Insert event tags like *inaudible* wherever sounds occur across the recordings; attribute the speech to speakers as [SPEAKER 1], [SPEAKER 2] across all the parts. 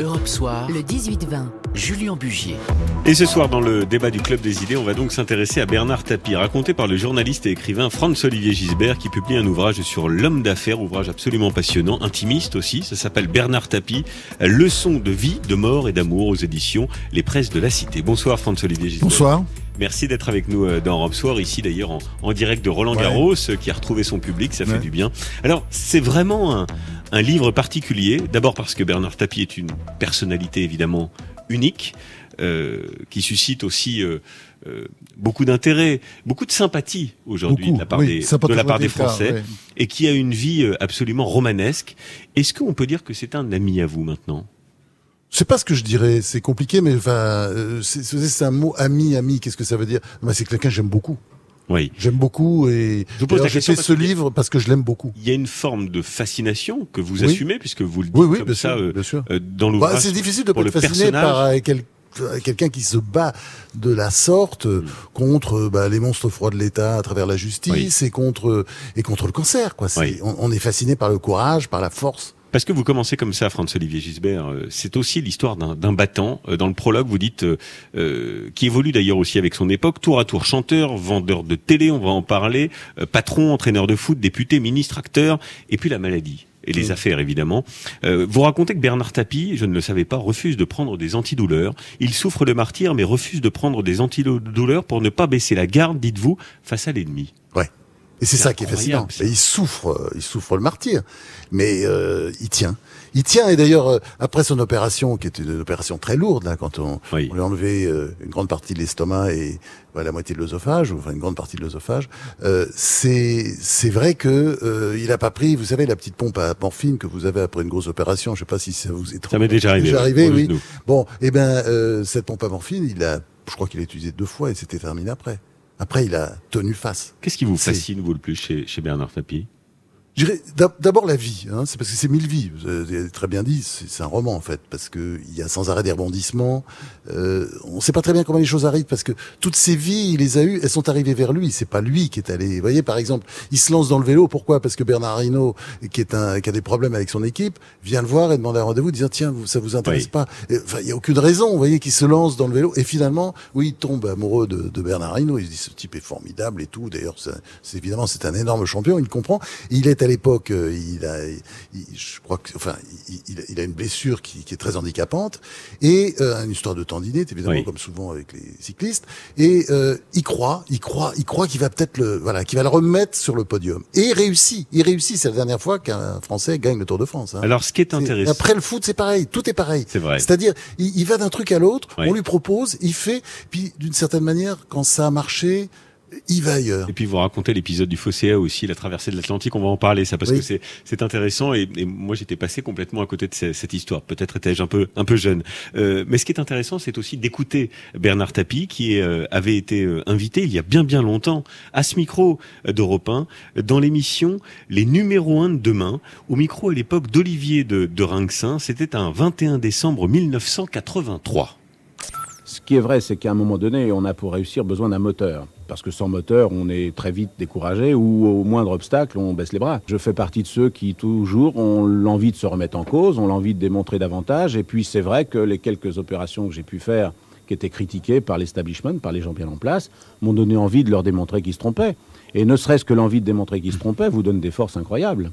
[SPEAKER 1] Europe Soir,
[SPEAKER 2] Le 18-20.
[SPEAKER 1] Julien Bugier.
[SPEAKER 3] Et ce soir, dans le débat du Club des idées, on va donc s'intéresser à Bernard Tapie, raconté par le journaliste et écrivain Franz-Olivier Gisbert, qui publie un ouvrage sur l'homme d'affaires, ouvrage absolument passionnant, intimiste aussi. Ça s'appelle Bernard Tapie, leçon de vie, de mort et d'amour aux éditions Les Presses de la Cité. Bonsoir Franz-Olivier Gisbert.
[SPEAKER 4] Bonsoir.
[SPEAKER 3] Merci d'être avec nous euh, dans Europe Soir, ici d'ailleurs en, en direct de Roland Garros, euh, qui a retrouvé son public, ça fait du bien. Alors, c'est vraiment un, un livre particulier, d'abord parce que Bernard Tapie est une personnalité évidemment unique, euh, qui suscite aussi euh, euh, beaucoup d'intérêt, beaucoup de sympathie aujourd'hui de la part
[SPEAKER 4] oui,
[SPEAKER 3] des, de la part
[SPEAKER 4] cas,
[SPEAKER 3] Français,
[SPEAKER 4] ouais.
[SPEAKER 3] et qui a une vie absolument romanesque. Est-ce qu'on peut dire que c'est un ami à vous maintenant?
[SPEAKER 4] Je sais pas ce que je dirais, c'est compliqué, mais enfin, euh, c'est un mot ami, ami. Qu'est-ce que ça veut dire? Bah, C'est quelqu'un que j'aime beaucoup.
[SPEAKER 3] Oui.
[SPEAKER 4] J'aime beaucoup et
[SPEAKER 3] Je vous pose
[SPEAKER 4] d'ailleurs,
[SPEAKER 3] la
[SPEAKER 4] j'ai
[SPEAKER 3] question
[SPEAKER 4] fait ce
[SPEAKER 3] que-
[SPEAKER 4] livre parce que je l'aime beaucoup.
[SPEAKER 3] Il y a une forme de fascination que vous
[SPEAKER 4] Oui.
[SPEAKER 3] assumez, puisque vous le dites
[SPEAKER 4] Oui, oui,
[SPEAKER 3] comme
[SPEAKER 4] bien
[SPEAKER 3] ça
[SPEAKER 4] sûr,
[SPEAKER 3] euh,
[SPEAKER 4] bien sûr.
[SPEAKER 3] euh, dans l'ouvrage.
[SPEAKER 4] Bah, c'est difficile de
[SPEAKER 3] le
[SPEAKER 4] être fasciné
[SPEAKER 3] personnage.
[SPEAKER 4] par euh, quel- quelqu'un qui se bat de la sorte euh, contre bah, les monstres froids de l'État à travers la justice et contre et contre le cancer. Quoi.
[SPEAKER 3] Oui.
[SPEAKER 4] On, on est fasciné par le courage, par la force.
[SPEAKER 3] Parce que vous commencez comme ça, Franz-Olivier Gisbert, euh, c'est aussi l'histoire d'un battant. Euh, Dans le prologue, vous dites, euh, euh, qui évolue d'ailleurs aussi avec son époque, tour à tour chanteur, vendeur de télé, on va en parler, euh, patron, entraîneur de foot, député, ministre, acteur, et puis la maladie. Et les
[SPEAKER 4] Mm.
[SPEAKER 3] affaires, évidemment. Euh, vous racontez que Bernard Tapie, je ne le savais pas, refuse de prendre des antidouleurs. Il souffre le martyr, mais refuse de prendre des antidouleurs pour ne pas baisser la garde, dites-vous, face à l'ennemi.
[SPEAKER 4] Ouais. Et c'est ça qui est fascinant. Et il souffre, euh, il souffre le martyr, mais euh, il tient. Il tient. Et d'ailleurs, euh, après son opération, qui était une opération très lourde, là, quand on,
[SPEAKER 3] Oui.
[SPEAKER 4] on lui a enlevé euh, une grande partie de l'estomac et bah, la moitié de l'œsophage, ou enfin une grande partie de l'œsophage, euh, c'est c'est vrai que euh, il a pas pris, vous savez, la petite pompe à morphine que vous avez après une grosse opération. Je sais pas si ça vous est
[SPEAKER 3] Ça m'est déjà arrivé.
[SPEAKER 4] Déjà arrivé, oui. Bon, eh ben euh, cette pompe à morphine, il a, je crois qu'il l'a utilisé deux fois et c'était terminé après. Après, il a tenu face.
[SPEAKER 3] Qu'est-ce qui vous fascine, vous, le plus chez, chez Bernard Tapie?
[SPEAKER 4] D'abord la vie, hein, c'est parce que c'est mille vies. Vous avez très bien dit, c'est un roman en fait, parce que il y a sans arrêt des rebondissements. Euh, on ne sait pas très bien comment les choses arrivent, parce que toutes ces vies, il les a eues, elles sont arrivées vers lui. C'est pas lui qui est allé. Vous voyez, par exemple, il se lance dans le vélo. Pourquoi? Parce que Bernard Hinault, qui est un, qui a des problèmes avec son équipe, vient le voir et demande un rendez-vous, disant tiens, vous, ça vous intéresse
[SPEAKER 3] Oui.
[SPEAKER 4] pas Enfin, il y a aucune raison. Vous voyez, qu'il se lance dans le vélo et finalement, oui, il tombe amoureux de, de Bernard Hinault. Il se dit ce type est formidable et tout. D'ailleurs, c'est évidemment c'est un énorme champion. Il comprend. Il est l'époque, euh, il a, il- je crois que, enfin, il, il a- une blessure qui, qui est très handicapante et euh, une histoire de tendinite évidemment
[SPEAKER 3] Oui.
[SPEAKER 4] comme souvent avec les cyclistes. Et euh, il croit, il croit, il croit qu'il va peut-être le, voilà, qu'il va le remettre sur le podium. Et il réussit. Il réussit. C'est la dernière fois qu'un Français gagne le Tour de France. hein.
[SPEAKER 3] Alors, ce qui est intéressant,
[SPEAKER 4] Après le foot, c'est pareil. Tout est pareil.
[SPEAKER 3] c'est vrai.
[SPEAKER 4] C'est-à-dire, il, il va d'un truc à l'autre, on lui propose, il fait, puis d'une certaine manière, quand ça a marché, il va ailleurs.
[SPEAKER 3] Et puis vous racontez l'épisode du Fosséa aussi, la traversée de l'Atlantique, on va en parler ça parce
[SPEAKER 4] Oui.
[SPEAKER 3] que c'est intéressant et, et moi j'étais passé complètement à côté de ce- cette histoire. Peut-être étais-je un peu un peu jeune, Euh, mais ce qui est intéressant, c'est aussi d'écouter Bernard Tapie qui euh, avait été euh, invité il y a bien bien longtemps à ce micro euh, d'Europe 1 dans l'émission Les numéros 1 de demain, au micro à l'époque d'Olivier de, de Rinxin. C'était un 21 décembre 1983.
[SPEAKER 5] Qui est vrai, c'est qu'à un moment donné, on a pour réussir besoin d'un moteur. Parce que sans moteur, on est très vite découragé ou au moindre obstacle, on baisse les bras. Je fais partie de ceux qui, toujours, ont l'envie de se remettre en cause, ont l'envie de démontrer davantage. Et puis, c'est vrai que les quelques opérations que j'ai pu faire, qui étaient critiquées par l'establishment, par les gens bien en place, m'ont donné envie de leur démontrer qu'ils se trompaient. Et ne serait-ce que l'envie de démontrer qu'ils se trompaient vous donne des forces incroyables.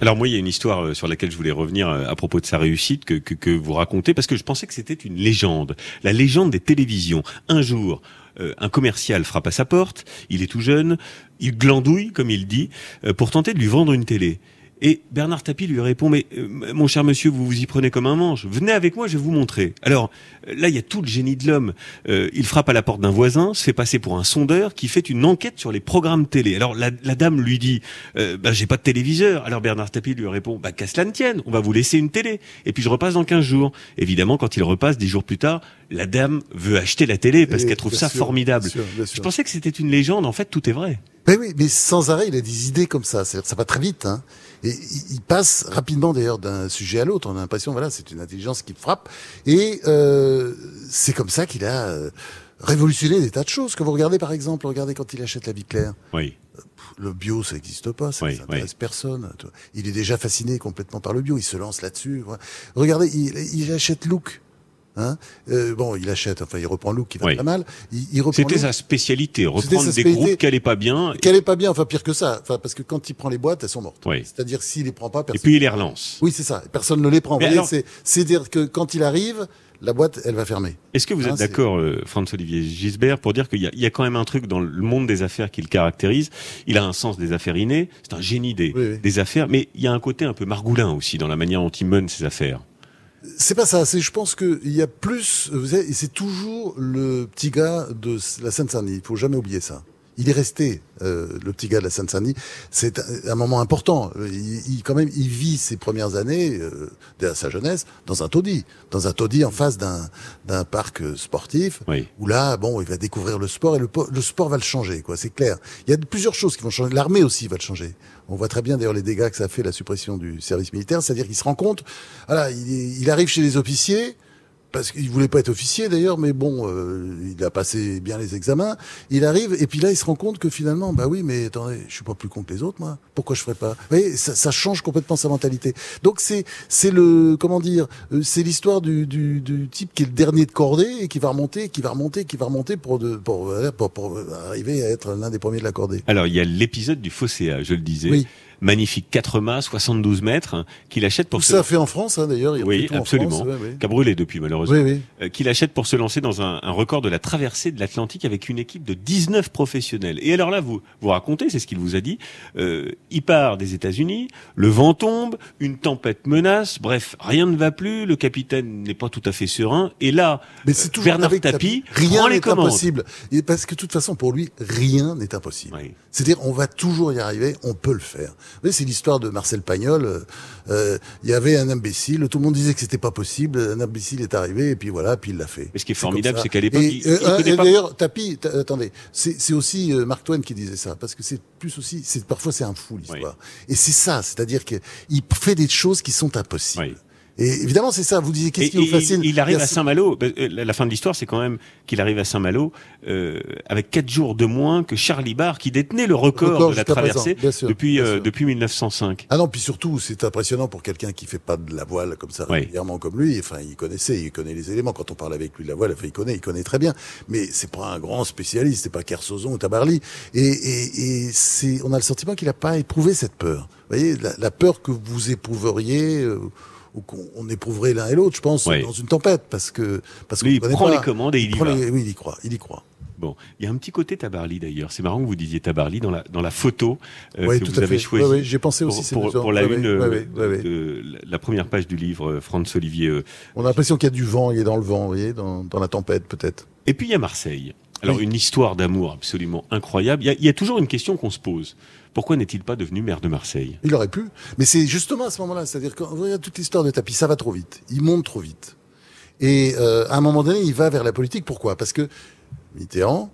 [SPEAKER 3] Alors moi, il y a une histoire euh, sur laquelle je voulais revenir euh, à propos de sa réussite que, que, vous racontez, parce que je pensais que c'était une légende, la légende des télévisions. Un jour, euh, un commercial frappe à sa porte, il est tout jeune, il glandouille, comme il dit, pour tenter de lui vendre une télé. Et Bernard Tapie lui répond, mais euh, mon cher monsieur, vous vous y prenez comme un manche. Venez avec moi, je vais vous montrer. Alors euh, là, il y a tout le génie de l'homme. Euh, il frappe à la porte d'un voisin, se fait passer pour un sondeur qui fait une enquête sur les programmes télé. Alors la, la dame lui dit, euh, bah, j'ai pas de téléviseur. Alors Bernard Tapie lui répond, bah qu'à cela ne tienne, on va vous laisser une télé. Et puis je repasse dans 15 jours. Évidemment, quand il repasse dix jours plus tard, la dame veut acheter la télé parce qu'elle trouve ça
[SPEAKER 4] sûr,
[SPEAKER 3] formidable.
[SPEAKER 4] bien sûr, bien
[SPEAKER 3] Je
[SPEAKER 4] sûr.
[SPEAKER 3] pensais que c'était une légende. En fait, tout est vrai.
[SPEAKER 4] Mais oui, mais sans arrêt, il a des idées comme ça. Ça va très vite. Hein. Et il passe rapidement d'ailleurs d'un sujet à l'autre. On a l'impression, voilà, c'est une intelligence qui frappe. Et euh, c'est comme ça qu'il a. euh, révolutionné des tas de choses. Que vous regardez par exemple, regardez quand il achète la vie claire.
[SPEAKER 3] Oui.
[SPEAKER 4] Le bio, ça n'existe pas, ça
[SPEAKER 3] Oui,
[SPEAKER 4] n'intéresse personne. Il est déjà fasciné complètement par le bio, il se lance là-dessus. Regardez, il, il achète Look. Hein Euh, bon, il achète, enfin, il reprend Look qui va
[SPEAKER 3] Oui.
[SPEAKER 4] pas mal. Il,
[SPEAKER 3] C'était sa spécialité, reprendre
[SPEAKER 4] sa
[SPEAKER 3] des groupes qui allaient pas bien.
[SPEAKER 4] qu'elle est pas bien, enfin pire que ça. Enfin, parce que quand il prend les boîtes, elles sont mortes.
[SPEAKER 3] Oui.
[SPEAKER 4] C'est-à-dire s'il les prend pas,
[SPEAKER 3] Et
[SPEAKER 4] personne.
[SPEAKER 3] puis il les relance.
[SPEAKER 4] Oui, c'est ça. Personne ne les prend.
[SPEAKER 3] Alors-
[SPEAKER 4] c'est-à-dire que quand il arrive, la boîte, elle va fermer.
[SPEAKER 3] Est-ce que vous
[SPEAKER 4] Hein,
[SPEAKER 3] êtes d'accord, euh, Franz-Olivier Gisbert, pour dire qu'il y, a- il y a quand même un truc dans le monde des affaires qui le caractérise? Il a un sens des affaires inné, c'est un génie des,
[SPEAKER 4] Oui, oui.
[SPEAKER 3] des affaires, mais il y a un côté un peu margoulin aussi dans la manière dont il mène ses affaires.
[SPEAKER 4] C'est pas ça. C'est, je pense que il y a plus. Vous savez, c'est toujours le petit gars de la Seine-Saint-Denis. Il faut jamais oublier ça. Il est resté euh, le petit gars de la Seine-Saint-Denis. C'est un, un moment important. Il, il- quand même, il vit ses premières années, euh, dès sa jeunesse, dans un taudis, dans un taudis en face d'un d'un parc sportif.
[SPEAKER 3] Oui.
[SPEAKER 4] Où là, bon, il va découvrir le sport et le, le sport va le changer, quoi. C'est clair. Il y a plusieurs choses qui vont changer. L'armée aussi va le changer. On voit très bien d'ailleurs les dégâts que ça fait la suppression du service militaire, c'est-à-dire qu'il se rend compte. Voilà, il, il arrive chez les officiers parce qu'il voulait pas être officier d'ailleurs, mais bon, euh, il a passé bien les examens. Il arrive et puis là, il se rend compte que finalement, bah oui, mais attendez, je suis pas plus con que les autres, moi. Pourquoi je ferais pas? Vous voyez, ça, ça change complètement sa mentalité. Donc c'est c'est le comment dire, euh, c'est l'histoire du, du, du type qui est le dernier de cordée et qui va remonter, qui va remonter, qui va remonter pour de, pour, pour, pour arriver à être l'un des premiers de la cordée.
[SPEAKER 3] Alors il y a l'épisode du Fosséa, je le disais.
[SPEAKER 4] Oui.
[SPEAKER 3] Magnifique 4 mâts, 72 mètres, qu'il achète pour
[SPEAKER 4] Tout
[SPEAKER 3] se
[SPEAKER 4] ça fait en France, hein, d'ailleurs. il
[SPEAKER 3] Oui, absolument.
[SPEAKER 4] France, ouais,
[SPEAKER 3] depuis malheureusement.
[SPEAKER 4] Oui, oui.
[SPEAKER 3] Euh, qu'il achète pour se lancer dans un, un record de la traversée de l'Atlantique avec une équipe de 19 professionnels. Et alors là, vous vous racontez, c'est ce qu'il vous a dit, euh, il part des États-Unis, le vent tombe, une tempête menace, bref, rien ne va plus, le capitaine n'est pas tout à fait serein, et là,
[SPEAKER 4] Mais c'est toujours
[SPEAKER 3] Bernard Tapie
[SPEAKER 4] Rien
[SPEAKER 3] prend les
[SPEAKER 4] n'est
[SPEAKER 3] commandes.
[SPEAKER 4] impossible. Et parce que de toute façon, pour lui, rien n'est impossible.
[SPEAKER 3] Oui.
[SPEAKER 4] C'est-à-dire, on va toujours y arriver, on peut le faire. Vous voyez, c'est l'histoire de Marcel Pagnol. euh, euh, Il y avait un imbécile, tout le monde disait que c'était pas possible. Un imbécile est arrivé, et puis voilà, puis il l'a fait.
[SPEAKER 3] Mais ce qui est formidable, c'est qu'à l'époque,
[SPEAKER 4] Et,
[SPEAKER 3] il-
[SPEAKER 4] euh,
[SPEAKER 3] il
[SPEAKER 4] euh, et D'ailleurs, Tapi, attendez, c'est c'est aussi euh, Mark Twain qui disait ça, parce que c'est plus aussi, c'est parfois c'est un fou l'histoire. Et c'est ça, c'est-à-dire qu'il fait des choses qui sont impossibles.
[SPEAKER 3] Oui.
[SPEAKER 4] Et évidemment, c'est ça. Vous disiez qu'est-ce qui vous fascine?
[SPEAKER 3] il, arrive à Saint-Malo. euh, La fin de l'histoire, c'est quand même qu'il arrive à Saint-Malo euh, avec quatre jours de moins que Charlie Barr, qui détenait le record,
[SPEAKER 4] Record
[SPEAKER 3] de la
[SPEAKER 4] présent,
[SPEAKER 3] traversée
[SPEAKER 4] bien sûr,
[SPEAKER 3] depuis euh, depuis 1905.
[SPEAKER 4] Ah non, puis surtout, c'est impressionnant pour quelqu'un qui fait pas de la voile comme ça
[SPEAKER 3] Oui.
[SPEAKER 4] régulièrement comme lui. Enfin, il connaissait, il connaît les éléments. Quand on parle avec lui de la voile, enfin, il connaît, il connaît très bien. Mais c'est pas un grand spécialiste, c'est pas Kersozon ou Tabarly. Et, et, et c'est, on a le sentiment qu'il a pas éprouvé cette peur. Vous voyez, la, la peur que vous éprouveriez. euh, ou qu'on on éprouverait l'un et l'autre, je pense, dans une tempête, parce que parce
[SPEAKER 3] Lui,
[SPEAKER 4] qu'on
[SPEAKER 3] il prend
[SPEAKER 4] pas.
[SPEAKER 3] les commandes et il y
[SPEAKER 4] prend
[SPEAKER 3] va.
[SPEAKER 4] les- Oui, il y croit, il y croit.
[SPEAKER 3] Bon, il y a un petit côté Tabarly d'ailleurs. C'est marrant que vous disiez Tabarly dans la dans la photo euh,
[SPEAKER 4] oui,
[SPEAKER 3] que
[SPEAKER 4] tout
[SPEAKER 3] vous
[SPEAKER 4] à
[SPEAKER 3] avez
[SPEAKER 4] fait.
[SPEAKER 3] choisie.
[SPEAKER 4] J'ai pensé
[SPEAKER 3] Pour,
[SPEAKER 4] aussi.
[SPEAKER 3] pour,
[SPEAKER 4] ans.
[SPEAKER 3] pour la une euh, de la- première page du livre, euh, Franz Olivier. euh.
[SPEAKER 4] On a l'impression qu'il y a du vent, il est dans le vent, vous voyez, dans, dans la tempête peut-être.
[SPEAKER 3] Et puis il y a Marseille. Alors
[SPEAKER 4] Oui.
[SPEAKER 3] une histoire d'amour absolument incroyable. Il y a, il y a toujours une question qu'on se pose. Pourquoi n'est-il pas devenu maire de Marseille?
[SPEAKER 4] Il aurait pu. Mais c'est justement à ce moment-là, c'est-à-dire quand vous regardez toute l'histoire de Tapi, ça va trop vite. Il monte trop vite. Et euh, à un moment donné, il va vers la politique. Pourquoi? Parce que Mitterrand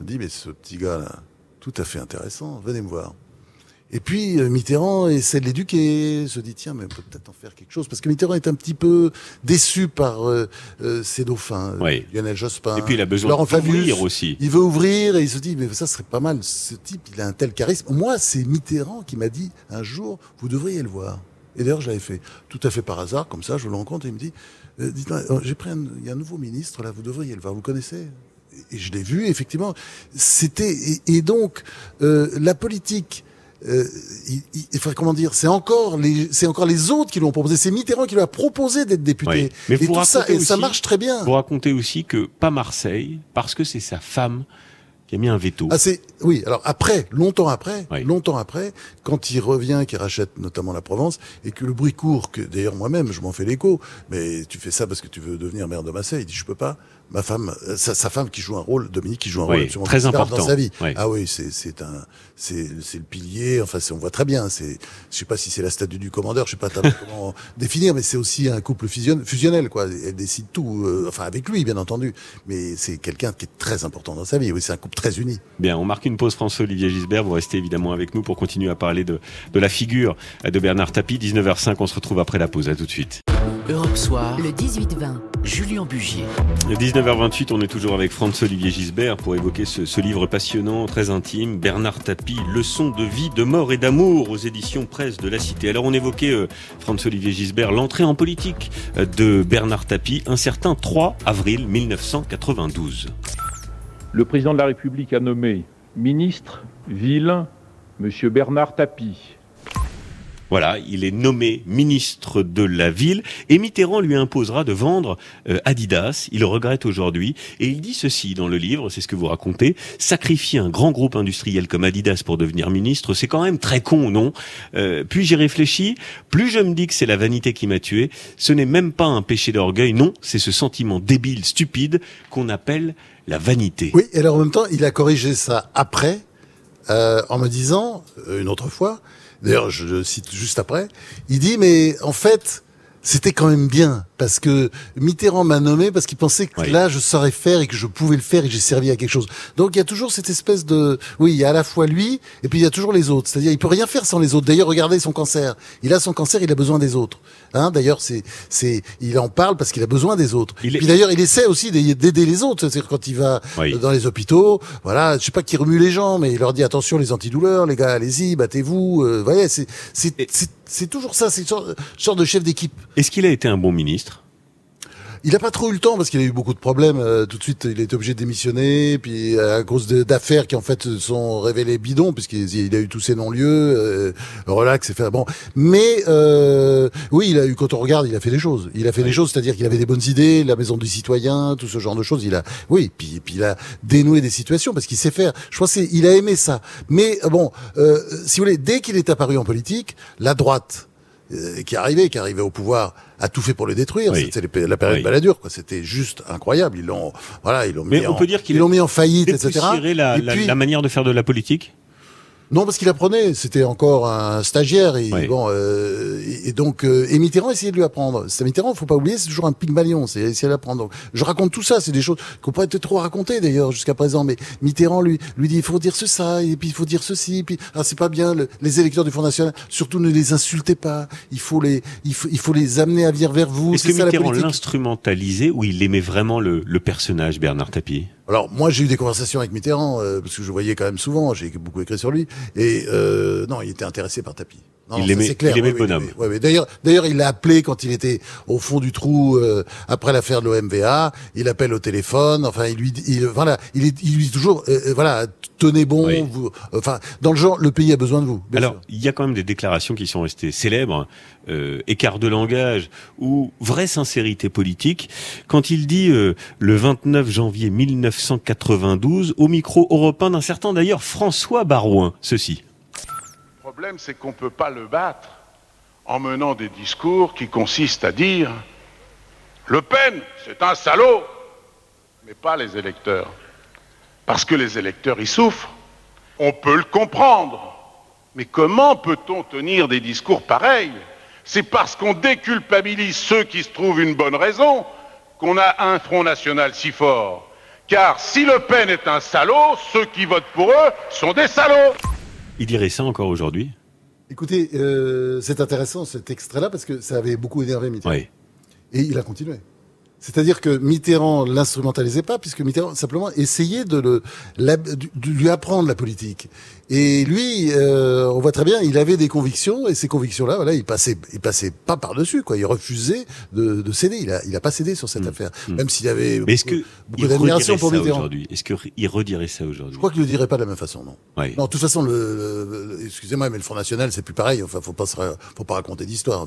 [SPEAKER 4] dit, mais ce petit gars-là, tout à fait intéressant, venez me voir. Et puis euh, Mitterrand essaie de l'éduquer, se dit tiens mais on peut peut-être en faire quelque chose parce que Mitterrand est un petit peu déçu par euh, euh, ses dauphins,
[SPEAKER 3] Oui.
[SPEAKER 4] Lionel Jospin,
[SPEAKER 3] Et puis il a besoin d'ouvrir aussi.
[SPEAKER 4] Il veut ouvrir et il se dit, mais ça serait pas mal. Ce type, il a un tel charisme. Moi, c'est Mitterrand qui m'a dit un jour, vous devriez le voir. Et d'ailleurs, je l'avais fait tout à fait par hasard, comme ça, je le rencontre et il me dit, euh, dites-moi, j'ai pris un, il y a un nouveau ministre là, vous devriez le voir. Vous connaissez? Et je l'ai vu, effectivement. C'était et, et donc euh, la politique. Euh, il, il- comment dire, c'est encore les, c'est encore les autres qui l'ont proposé. C'est Mitterrand qui lui a proposé d'être député.
[SPEAKER 3] Oui. Mais
[SPEAKER 4] et
[SPEAKER 3] vous
[SPEAKER 4] tout ça, et ça marche très bien.
[SPEAKER 3] Vous racontez aussi que pas Marseille, parce que c'est sa femme qui a mis un veto.
[SPEAKER 4] Ah c'est oui. Alors après, longtemps après,
[SPEAKER 3] Oui.
[SPEAKER 4] longtemps après, quand il revient, qu'il rachète notamment la Provence, et que le bruit court, que d'ailleurs moi-même je m'en fais l'écho, mais tu fais ça parce que tu veux devenir maire de Marseille. Il dit je peux pas. Ma femme, euh, sa, sa femme qui joue un rôle, Dominique qui joue un
[SPEAKER 3] Oui,
[SPEAKER 4] rôle absolument
[SPEAKER 3] très important.
[SPEAKER 4] dans sa vie.
[SPEAKER 3] Oui.
[SPEAKER 4] Ah oui, c'est c'est un c'est c'est le pilier. Enfin, on voit très bien. C'est je sais pas si c'est la statue du commandeur, je sais pas comment *laughs* définir, mais c'est aussi un couple fusion, fusionnel quoi. Elle décide tout, euh, enfin avec lui bien entendu, mais c'est quelqu'un qui est très important dans sa vie. Oui, c'est un couple très uni.
[SPEAKER 3] Bien, on marque une pause François-Olivier Gisbert. Vous restez évidemment avec nous pour continuer à parler de, de la figure de Bernard Tapie. 19h05, on se retrouve après la pause. À tout de suite.
[SPEAKER 1] Europe Soir,
[SPEAKER 2] Le 18-20.
[SPEAKER 1] Julien Bugier.
[SPEAKER 3] 19h28, on est toujours avec Franz-Olivier Gisbert pour évoquer ce, ce livre passionnant, très intime, Bernard Tapie, Leçon de vie, de mort et d'amour aux éditions Presse de la Cité. Alors on évoquait, euh, Franz-Olivier Gisbert, l'entrée en politique euh, de Bernard Tapie, un certain 3 avril 1992.
[SPEAKER 6] Le président de la République a nommé ministre, ville, M. Bernard Tapie.
[SPEAKER 3] Voilà, il est nommé ministre de la ville et Mitterrand lui imposera de vendre euh, Adidas. Il le regrette aujourd'hui et il dit ceci dans le livre, c'est ce que vous racontez, sacrifier un grand groupe industriel comme Adidas pour devenir ministre, c'est quand même très con, non? Euh, Puis j'y réfléchis, plus je me dis que c'est la vanité qui m'a tué, ce n'est même pas un péché d'orgueil, non, c'est ce sentiment débile, stupide qu'on appelle la vanité.
[SPEAKER 4] Oui, et alors en même temps, il a corrigé ça après, euh, en me disant, euh, une autre fois, d'ailleurs je le cite juste après, il dit, mais en fait, c'était quand même bien, parce que Mitterrand m'a nommé parce qu'il pensait que
[SPEAKER 3] Oui.
[SPEAKER 4] là, je saurais faire et que je pouvais le faire et que j'ai servi à quelque chose. Donc il y a toujours cette espèce de... Oui, il y a à la fois lui, et puis il y a toujours les autres. C'est-à-dire, il peut rien faire sans les autres. D'ailleurs, regardez son cancer. Il a son cancer, il a besoin des autres. Hein D'ailleurs, c'est, c'est, il en parle parce qu'il a besoin des autres.
[SPEAKER 3] Il est-
[SPEAKER 4] Puis d'ailleurs, il essaie aussi d'aider les autres. C'est-à-dire quand il va
[SPEAKER 3] Oui.
[SPEAKER 4] dans les hôpitaux, voilà, je sais pas qui remue les gens, mais il leur dit attention les antidouleurs, les gars, allez-y, battez-vous. Euh, voyez, c'est c'est
[SPEAKER 3] Et-
[SPEAKER 4] c'est c'est toujours ça, c'est une sorte, sorte de chef d'équipe.
[SPEAKER 3] Est-ce qu'il a été un bon ministre?
[SPEAKER 4] Il a pas trop eu le temps parce qu'il a eu beaucoup de problèmes. euh, tout de suite, il a été obligé de démissionner, puis à cause d'affaires qui en fait se sont révélées bidons, puisqu'il il a eu tous ses non-lieux, euh, relax, et fait bon. Mais euh, oui, il a eu quand on regarde, il a fait des choses. Il a fait des choses, c'est-à-dire qu'il avait des bonnes idées, la maison du citoyen, tout ce genre de choses. Il a, oui, puis puis il a dénoué des situations parce qu'il sait faire. Je crois c'est, il a aimé ça. Mais euh, bon, euh, si vous voulez, dès qu'il est apparu en politique, la droite euh, qui est arrivée, qui est arrivée au pouvoir, a tout fait pour le détruire.
[SPEAKER 3] Oui.
[SPEAKER 4] C'était la période
[SPEAKER 3] Oui.
[SPEAKER 4] baladure, quoi. C'était juste incroyable. Ils l'ont, voilà, ils l'ont mis
[SPEAKER 3] on
[SPEAKER 4] en,
[SPEAKER 3] peut dire
[SPEAKER 4] l'ont mis en faillite, etc.
[SPEAKER 3] La,
[SPEAKER 4] Et
[SPEAKER 3] la-
[SPEAKER 4] puis-
[SPEAKER 3] la manière de faire de la politique
[SPEAKER 4] non, parce qu'il apprenait. C'était encore un stagiaire. Et
[SPEAKER 3] Oui.
[SPEAKER 4] bon, euh, et donc, euh, et Mitterrand essayait de lui apprendre. C'est Mitterrand, faut pas oublier, c'est toujours un pygmalion. C'est essayer d'apprendre. Donc, je raconte tout ça. C'est des choses qu'on pourrait peut-être trop raconter d'ailleurs jusqu'à présent. Mais Mitterrand lui lui dit, il faut dire ce ça, et puis il faut dire ceci. Et puis, ah, c'est pas bien. le- les électeurs du Front National, surtout ne les insultez pas. Il faut les, il faut, il faut les amener à venir vers vous.
[SPEAKER 3] Est-ce
[SPEAKER 4] C'est
[SPEAKER 3] que
[SPEAKER 4] ça
[SPEAKER 3] Mitterrand l'instrumentalisait ou il aimait vraiment le, le personnage Bernard Tapie?
[SPEAKER 4] Alors moi j'ai eu des conversations avec Mitterrand euh, parce que je voyais quand même souvent, j'ai beaucoup écrit sur lui et euh, non, il était intéressé par Tapi. Non,
[SPEAKER 3] Il
[SPEAKER 4] c'est clair.
[SPEAKER 3] il aimait
[SPEAKER 4] Oui,
[SPEAKER 3] le
[SPEAKER 4] oui,
[SPEAKER 3] bonhomme.
[SPEAKER 4] oui, oui, oui. D'ailleurs, d'ailleurs, il l'a appelé quand il était au fond du trou euh, après l'affaire de l'OMVA. Il appelle au téléphone. Enfin, il lui, dit- il, voilà, il, est- il lui dit toujours, euh, euh, voilà, tenez bon. Vous, enfin, dans le genre, le pays a besoin de vous.
[SPEAKER 3] Alors, il y a quand même des déclarations qui sont restées célèbres, euh, écart de langage ou vraie sincérité politique, quand il dit euh, le 29 janvier 1992 au micro européen d'un certain d'ailleurs François Barouin, ceci.
[SPEAKER 7] Le problème, c'est qu'on ne peut pas le battre en menant des discours qui consistent à dire Le Pen, c'est un salaud, mais pas les électeurs. Parce que les électeurs y souffrent. On peut le comprendre. Mais comment peut-on tenir des discours pareils? C'est parce qu'on déculpabilise ceux qui se trouvent une bonne raison qu'on a un Front National si fort. Car si Le Pen est un salaud, ceux qui votent pour eux sont des salauds.
[SPEAKER 3] Il dirait ça encore aujourd'hui?
[SPEAKER 4] Écoutez, euh, c'est intéressant cet extrait-là parce que ça avait beaucoup énervé Mitterrand.
[SPEAKER 3] Oui.
[SPEAKER 4] Et il a continué. C'est-à-dire que Mitterrand l'instrumentalisait pas, puisque Mitterrand simplement essayait de, le, de lui apprendre la politique. Et lui, euh, on voit très bien, il avait des convictions, et ces convictions-là, voilà, il passait, il passait pas par-dessus, quoi. Il refusait de, de céder. Il a, il a pas cédé sur cette affaire, même s'il avait.
[SPEAKER 3] Mais
[SPEAKER 4] beaucoup,
[SPEAKER 3] que
[SPEAKER 4] beaucoup
[SPEAKER 3] il
[SPEAKER 4] d'admiration pour Mitterrand.
[SPEAKER 3] aujourd'hui? Est-ce qu'il redirait ça aujourd'hui?
[SPEAKER 4] Je crois qu'il le dirait pas de la même façon, non.
[SPEAKER 3] Oui.
[SPEAKER 4] Non, de toute façon, le, le- excusez-moi, mais le Front National, c'est plus pareil. Enfin, faut pas faut pas raconter d'histoire.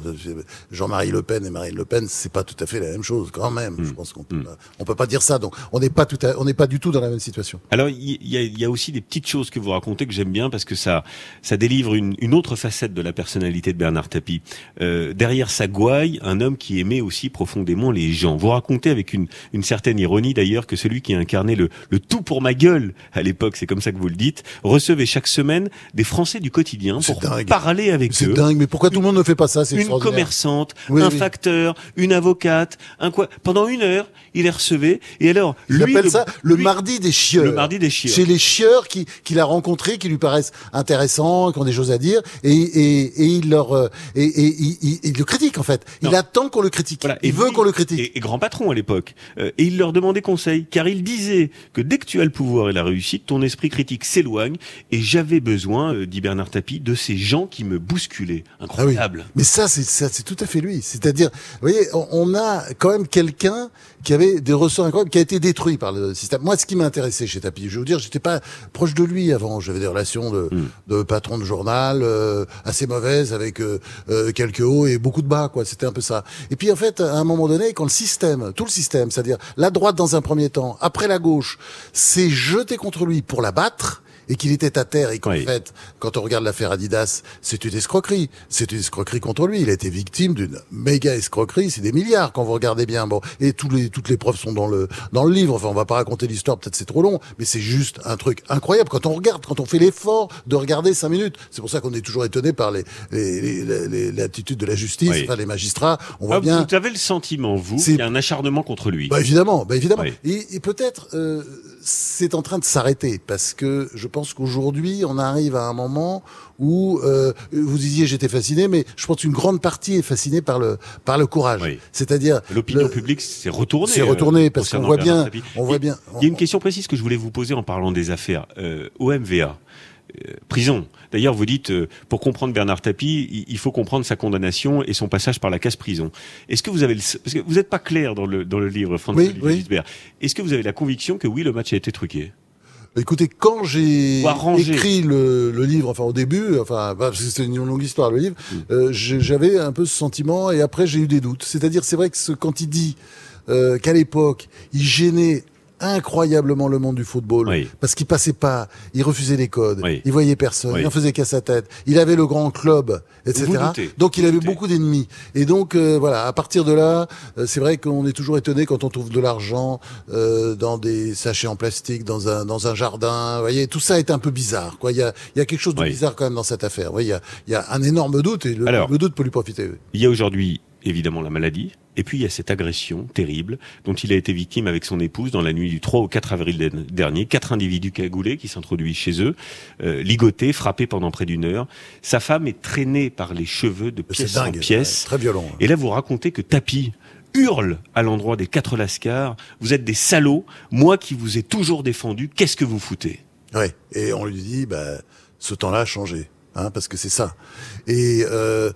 [SPEAKER 4] Jean-Marie Le Pen et Marine Le Pen, c'est pas tout à fait la même chose, quand même.
[SPEAKER 3] Hmm.
[SPEAKER 4] Je pense qu'on peut, pas, on peut pas dire ça. Donc, on n'est pas tout, à- on n'est pas du tout dans la même situation.
[SPEAKER 3] Alors, il y, a, il y a aussi des petites choses que vous racontez que j'aime bien parce que ça, ça délivre une, une autre facette de la personnalité de Bernard Tapie. Euh, derrière sa gouaille, un homme qui aimait aussi profondément les gens. Vous racontez avec une, une certaine ironie d'ailleurs que celui qui incarnait le, le tout pour ma gueule à l'époque, c'est comme ça que vous le dites, recevait chaque semaine des Français du quotidien
[SPEAKER 4] C'est
[SPEAKER 3] pour
[SPEAKER 4] dingue.
[SPEAKER 3] parler avec
[SPEAKER 4] C'est
[SPEAKER 3] eux.
[SPEAKER 4] dingue. Mais pourquoi tout le monde ne fait pas ça? C'est
[SPEAKER 3] Une commerçante,
[SPEAKER 4] Oui,
[SPEAKER 3] un
[SPEAKER 4] oui.
[SPEAKER 3] facteur, une avocate, un quoi. Pendant une heure, il les recevait. Et alors,
[SPEAKER 4] Il
[SPEAKER 3] lui,
[SPEAKER 4] appelle ça le
[SPEAKER 3] lui-
[SPEAKER 4] mardi des chieurs.
[SPEAKER 3] Le mardi des chieurs.
[SPEAKER 4] C'est les chieurs qui qu'il a rencontrés, qui lui paraissent intéressants, qui ont des choses à dire, et, et, et il leur euh, et, et, il- le critique en fait. Il
[SPEAKER 3] Non.
[SPEAKER 4] attend qu'on le critique.
[SPEAKER 3] Voilà.
[SPEAKER 4] Il
[SPEAKER 3] Et
[SPEAKER 4] veut qu'on le critique.
[SPEAKER 3] Et, grand patron à l'époque. Euh, et il leur demandait conseil, car il disait que dès que tu as le pouvoir et la réussite, ton esprit critique s'éloigne. Et j'avais besoin, euh, dit Bernard Tapie, de ces gens qui me bousculaient.
[SPEAKER 4] Ah oui.
[SPEAKER 3] Incroyable.
[SPEAKER 4] Mais ça, c'est ça, c'est tout à fait lui. C'est-à-dire, vous voyez, on, on a quand même quelqu'un qui avait des ressorts incroyables, qui a été détruit par le système. Moi, ce qui m'intéressait chez Tapi, je vais vous dire, j'étais pas proche de lui avant. J'avais des relations de,
[SPEAKER 3] Hmm.
[SPEAKER 4] de patron de journal euh, assez mauvaises, avec euh, euh, quelques hauts et beaucoup de bas, quoi. C'était un peu ça. Et puis, en fait, à un moment donné, quand le système, tout le système, c'est-à-dire la droite dans un premier temps, après la gauche, s'est jeté contre lui pour la battre. Et qu'il était à terre et qu'en
[SPEAKER 3] Oui.
[SPEAKER 4] fait, quand on regarde l'affaire Adidas, c'est une escroquerie. C'est une escroquerie contre lui. Il a été victime d'une méga escroquerie. C'est des milliards quand vous regardez bien. Bon, et tous les, toutes les preuves sont dans le dans le livre. Enfin, on va pas raconter l'histoire. Peut-être c'est trop long, mais c'est juste un truc incroyable quand on regarde, quand on fait l'effort de regarder cinq minutes. C'est pour ça qu'on est toujours étonné par les l'attitude de la justice,
[SPEAKER 3] Oui.
[SPEAKER 4] enfin les magistrats. On voit
[SPEAKER 3] Ah,
[SPEAKER 4] bien.
[SPEAKER 3] Vous avez le sentiment, vous, qu'il y a un acharnement contre lui?
[SPEAKER 4] Bah évidemment, bah évidemment.
[SPEAKER 3] Oui.
[SPEAKER 4] Et, et peut-être euh, c'est en train de s'arrêter parce que je pense qu'aujourd'hui on arrive à un moment où euh, vous disiez j'étais fasciné, mais je pense qu'une grande partie est fascinée par le par le courage.
[SPEAKER 3] Oui.
[SPEAKER 4] C'est-à-dire
[SPEAKER 3] L'opinion publique s'est retournée.
[SPEAKER 4] s'est retournée
[SPEAKER 3] euh,
[SPEAKER 4] parce qu'on voit bien, on voit
[SPEAKER 3] Il-
[SPEAKER 4] bien.
[SPEAKER 3] Il y a une question précise que je voulais vous poser en parlant des affaires. Euh, au MVA, euh, prison. D'ailleurs, vous dites, euh, pour comprendre Bernard Tapie, il, il faut comprendre sa condamnation et son passage par la case prison. Est-ce que vous avez le, parce que vous n'êtes pas clair dans le dans le livre, Franz
[SPEAKER 4] Oui, oui.
[SPEAKER 3] Est-ce que vous avez la conviction que oui, le match a été truqué?
[SPEAKER 4] Écoutez, quand j'ai écrit le, le livre, enfin au début, enfin bah, parce que c'est une longue histoire le livre,
[SPEAKER 3] Mm.
[SPEAKER 4] euh, j'avais un peu ce sentiment et après j'ai eu des doutes. C'est-à-dire, c'est vrai que ce, quand il dit euh, qu'à l'époque il gênait incroyablement le monde du football
[SPEAKER 3] Oui.
[SPEAKER 4] parce qu'il passait pas, il refusait les codes,
[SPEAKER 3] Oui.
[SPEAKER 4] il voyait personne,
[SPEAKER 3] Oui.
[SPEAKER 4] il en faisait qu'à sa tête, il avait le grand club, etc.
[SPEAKER 3] Doutez.
[SPEAKER 4] Donc il avait
[SPEAKER 3] doutez.
[SPEAKER 4] beaucoup d'ennemis. Et donc euh, voilà, à partir de là, euh, c'est vrai qu'on est toujours étonné quand on trouve de l'argent euh, dans des sachets en plastique, dans un dans un jardin. Vous voyez, tout ça est un peu bizarre. Quoi, il y a il y a quelque chose de bizarre quand même dans cette affaire. Vous voyez, il y a il y a un énorme doute et le,
[SPEAKER 3] Alors.
[SPEAKER 4] le doute peut lui profiter.
[SPEAKER 3] Il y a aujourd'hui évidemment la maladie, et puis il y a cette agression terrible dont il a été victime avec son épouse dans la nuit du 3 au 4 avril dernier. Quatre individus cagoulés qui s'introduisent chez eux, euh, ligotés, frappés pendant près d'une heure. Sa femme est traînée par les cheveux de pièce en
[SPEAKER 4] dingue,
[SPEAKER 3] pièce.
[SPEAKER 4] ouais, très violent.
[SPEAKER 3] Et là, vous racontez que Tapi hurle à l'endroit des quatre lascars. Vous êtes des salauds. Moi qui vous ai toujours défendu, qu'est-ce que vous foutez?
[SPEAKER 4] Ouais. Et on lui dit, bah, ce temps-là a changé, hein, parce que c'est ça. Et euh,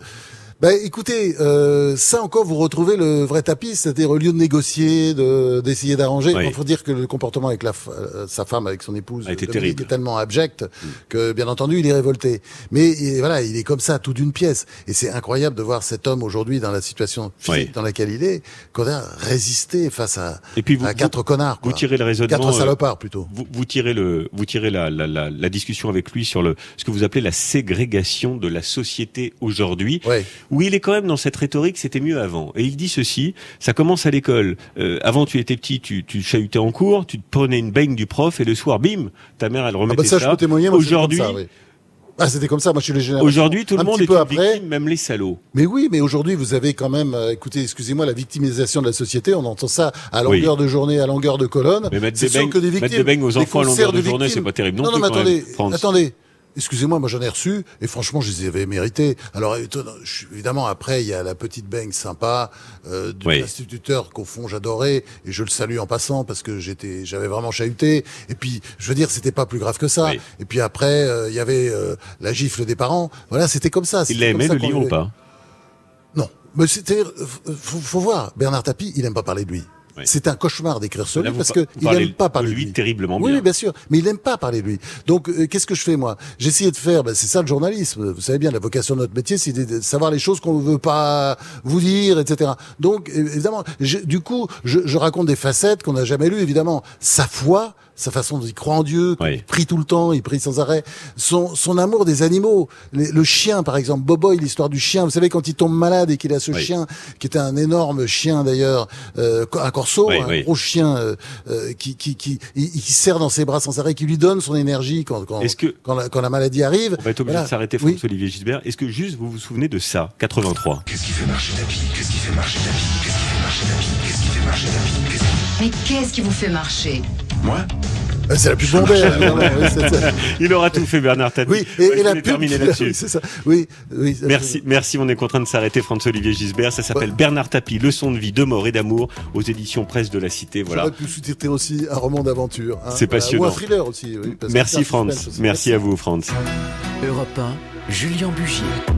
[SPEAKER 4] bah, écoutez, euh, ça encore, vous retrouvez le vrai tapis, c'est-à-dire au lieu de négocier, de d'essayer d'arranger.
[SPEAKER 3] Oui.
[SPEAKER 4] Il faut dire que le comportement avec la, euh, sa femme, avec son épouse,
[SPEAKER 3] A été terrible.
[SPEAKER 4] est tellement abject que, bien entendu, il est révolté. Mais et voilà, il est comme ça, tout d'une pièce. Et c'est incroyable de voir cet homme aujourd'hui dans la situation physique
[SPEAKER 3] Oui.
[SPEAKER 4] dans laquelle il est, qu'on a résisté face à,
[SPEAKER 3] Et puis vous,
[SPEAKER 4] à quatre connards.
[SPEAKER 3] vous tirez le raisonnement.
[SPEAKER 4] Quatre
[SPEAKER 3] euh,
[SPEAKER 4] salopards plutôt.
[SPEAKER 3] vous, vous tirez le, vous tirez la, la, la, la discussion avec lui sur le, ce que vous appelez la ségrégation de la société aujourd'hui,
[SPEAKER 4] Ouais.
[SPEAKER 3] Où il est quand même dans cette rhétorique, c'était mieux avant. Et il dit ceci, ça commence à l'école. Euh, avant, tu étais petit, tu, tu chahutais en cours, tu te prenais une baigne du prof, et le soir, bim, ta mère, elle
[SPEAKER 4] Ah
[SPEAKER 3] remettait
[SPEAKER 4] bah ça, je
[SPEAKER 3] ça.
[SPEAKER 4] peux témoigner.
[SPEAKER 3] Aujourd'hui.
[SPEAKER 4] Ah, c'était comme ça. Moi, je suis les générations.
[SPEAKER 3] aujourd'hui, tout le
[SPEAKER 4] Un
[SPEAKER 3] monde est
[SPEAKER 4] peu
[SPEAKER 3] une
[SPEAKER 4] après.
[SPEAKER 3] victime, même les salauds.
[SPEAKER 4] Mais oui, mais aujourd'hui, vous avez quand même, euh, écoutez, excusez-moi, la victimisation de la société. On entend ça à longueur de journée, à longueur de colonne.
[SPEAKER 3] Mais mettre des
[SPEAKER 4] sûr
[SPEAKER 3] beignes,
[SPEAKER 4] que des
[SPEAKER 3] mettre
[SPEAKER 4] victimes,
[SPEAKER 3] des beignes aux
[SPEAKER 4] des
[SPEAKER 3] enfants à longueur de,
[SPEAKER 4] de
[SPEAKER 3] journée, c'est pas terrible non,
[SPEAKER 4] Non, non,
[SPEAKER 3] plus,
[SPEAKER 4] mais attendez, attendez. Excusez-moi, moi j'en ai reçu et franchement je les avais mérités. Alors évidemment après il y a la petite baigne sympa euh, du
[SPEAKER 3] Oui.
[SPEAKER 4] instituteur qu'au fond j'adorais et je le salue en passant parce que j'étais j'avais vraiment chahuté et puis je veux dire c'était pas plus grave que ça.
[SPEAKER 3] Oui.
[SPEAKER 4] Et puis après euh, il y avait euh, la gifle des parents. Voilà c'était comme ça.
[SPEAKER 3] Il
[SPEAKER 4] comme
[SPEAKER 3] aimé, le livre ou pas?
[SPEAKER 4] Non, mais c'était euh, faut, faut voir Bernard Tapie il aime pas parler de lui.
[SPEAKER 3] Oui.
[SPEAKER 4] C'est un cauchemar d'écrire sur lui parce
[SPEAKER 3] par-
[SPEAKER 4] que
[SPEAKER 3] vous
[SPEAKER 4] il
[SPEAKER 3] parlez
[SPEAKER 4] aime pas parler
[SPEAKER 3] de lui
[SPEAKER 4] lui.
[SPEAKER 3] terriblement
[SPEAKER 4] Oui,
[SPEAKER 3] bien.
[SPEAKER 4] oui, bien sûr. Mais il n'aime pas parler de lui. Donc, euh, qu'est-ce que je fais, moi? Essayé de faire, ben, c'est ça le journalisme. Vous savez bien, la vocation de notre métier, c'est de, savoir les choses qu'on ne veut pas vous dire, etc. Donc, évidemment, je- du coup, je, je raconte des facettes qu'on n'a jamais lues, évidemment. Sa foi, sa façon il croit en Dieu, il prie tout le temps, il prie sans arrêt, son, son amour des animaux, le chien par exemple, Boboy, l'histoire du chien, vous savez quand il tombe malade et qu'il a ce
[SPEAKER 3] Oui.
[SPEAKER 4] chien qui était un énorme chien d'ailleurs, euh, un corso,
[SPEAKER 3] Oui,
[SPEAKER 4] un
[SPEAKER 3] oui.
[SPEAKER 4] gros chien euh, euh, qui qui qui il, il serre dans ses bras sans arrêt, qui lui donne son énergie quand quand
[SPEAKER 3] que
[SPEAKER 4] quand la, quand la maladie arrive.
[SPEAKER 3] on va être obligé
[SPEAKER 4] Voilà.
[SPEAKER 3] de s'arrêter,
[SPEAKER 4] Oui.
[SPEAKER 3] François-Olivier Gisbert Est-ce que juste vous vous souvenez de ça, 83
[SPEAKER 2] Mais qu'est-ce qui vous fait marcher
[SPEAKER 4] Euh, C'est la plus bombaire. vraiment, oui, c'est ça. *laughs*
[SPEAKER 3] Il aura tout fait, Bernard Tapie.
[SPEAKER 4] Oui, et,
[SPEAKER 3] Ouais,
[SPEAKER 4] et la pub.
[SPEAKER 3] terminer
[SPEAKER 4] oui, *laughs*
[SPEAKER 3] là-dessus.
[SPEAKER 4] c'est ça. Oui, oui. ça-
[SPEAKER 3] Merci, merci, on est contraint de s'arrêter, François-Olivier Gisbert. Ça s'appelle Bernard Tapie, Leçon de vie, de mort et d'amour, aux éditions Presse de la Cité. Voilà.
[SPEAKER 4] J'aurais pu sous-titrer aussi un roman d'aventure. hein,
[SPEAKER 3] C'est
[SPEAKER 4] voilà.
[SPEAKER 3] passionnant.
[SPEAKER 4] Ou un thriller aussi. oui, parce
[SPEAKER 3] Merci,
[SPEAKER 4] suspense aussi.
[SPEAKER 3] Merci à vous, Franz.
[SPEAKER 1] Europe 1, Julien Bugier.